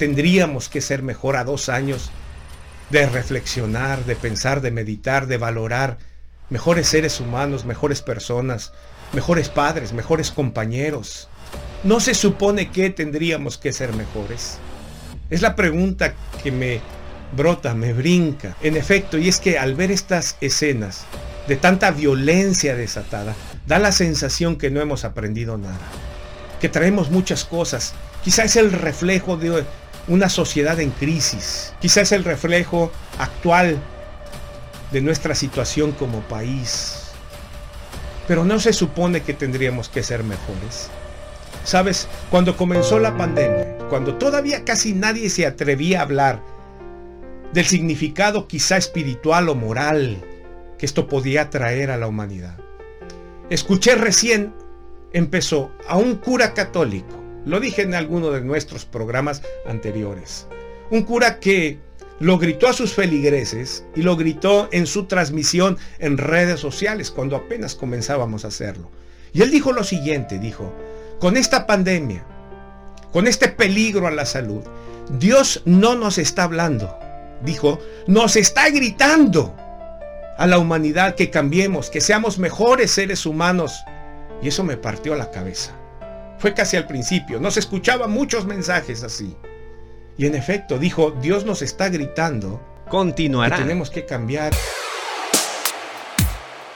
tendríamos que ser mejor a dos años de reflexionar, de pensar, de meditar, de valorar mejores seres humanos, mejores personas, mejores padres, mejores compañeros. ¿No se supone que tendríamos que ser mejores? Es la pregunta que me brota, me brinca. En efecto, y es que al ver estas escenas de tanta violencia desatada, da la sensación que no hemos aprendido nada, que traemos muchas cosas. Quizá es el reflejo de una sociedad en crisis, quizá es el reflejo actual de nuestra situación como país. Pero no se supone que tendríamos que ser mejores. Sabes, cuando comenzó la pandemia, cuando todavía casi nadie se atrevía a hablar del significado quizá espiritual o moral que esto podía traer a la humanidad. Escuché recién, empezó a un cura católico, lo dije en alguno de nuestros programas anteriores, un cura que lo gritó a sus feligreses y lo gritó en su transmisión en redes sociales cuando apenas comenzábamos a hacerlo. Y él dijo lo siguiente, dijo, con esta pandemia, con este peligro a la salud, Dios no nos está hablando, dijo, nos está gritando a la humanidad que cambiemos, que seamos mejores seres humanos. Y eso me partió la cabeza. Fue casi al principio, no se escuchaban muchos mensajes así. Y en efecto, dijo, Dios nos está gritando. Continuará. Que tenemos que cambiar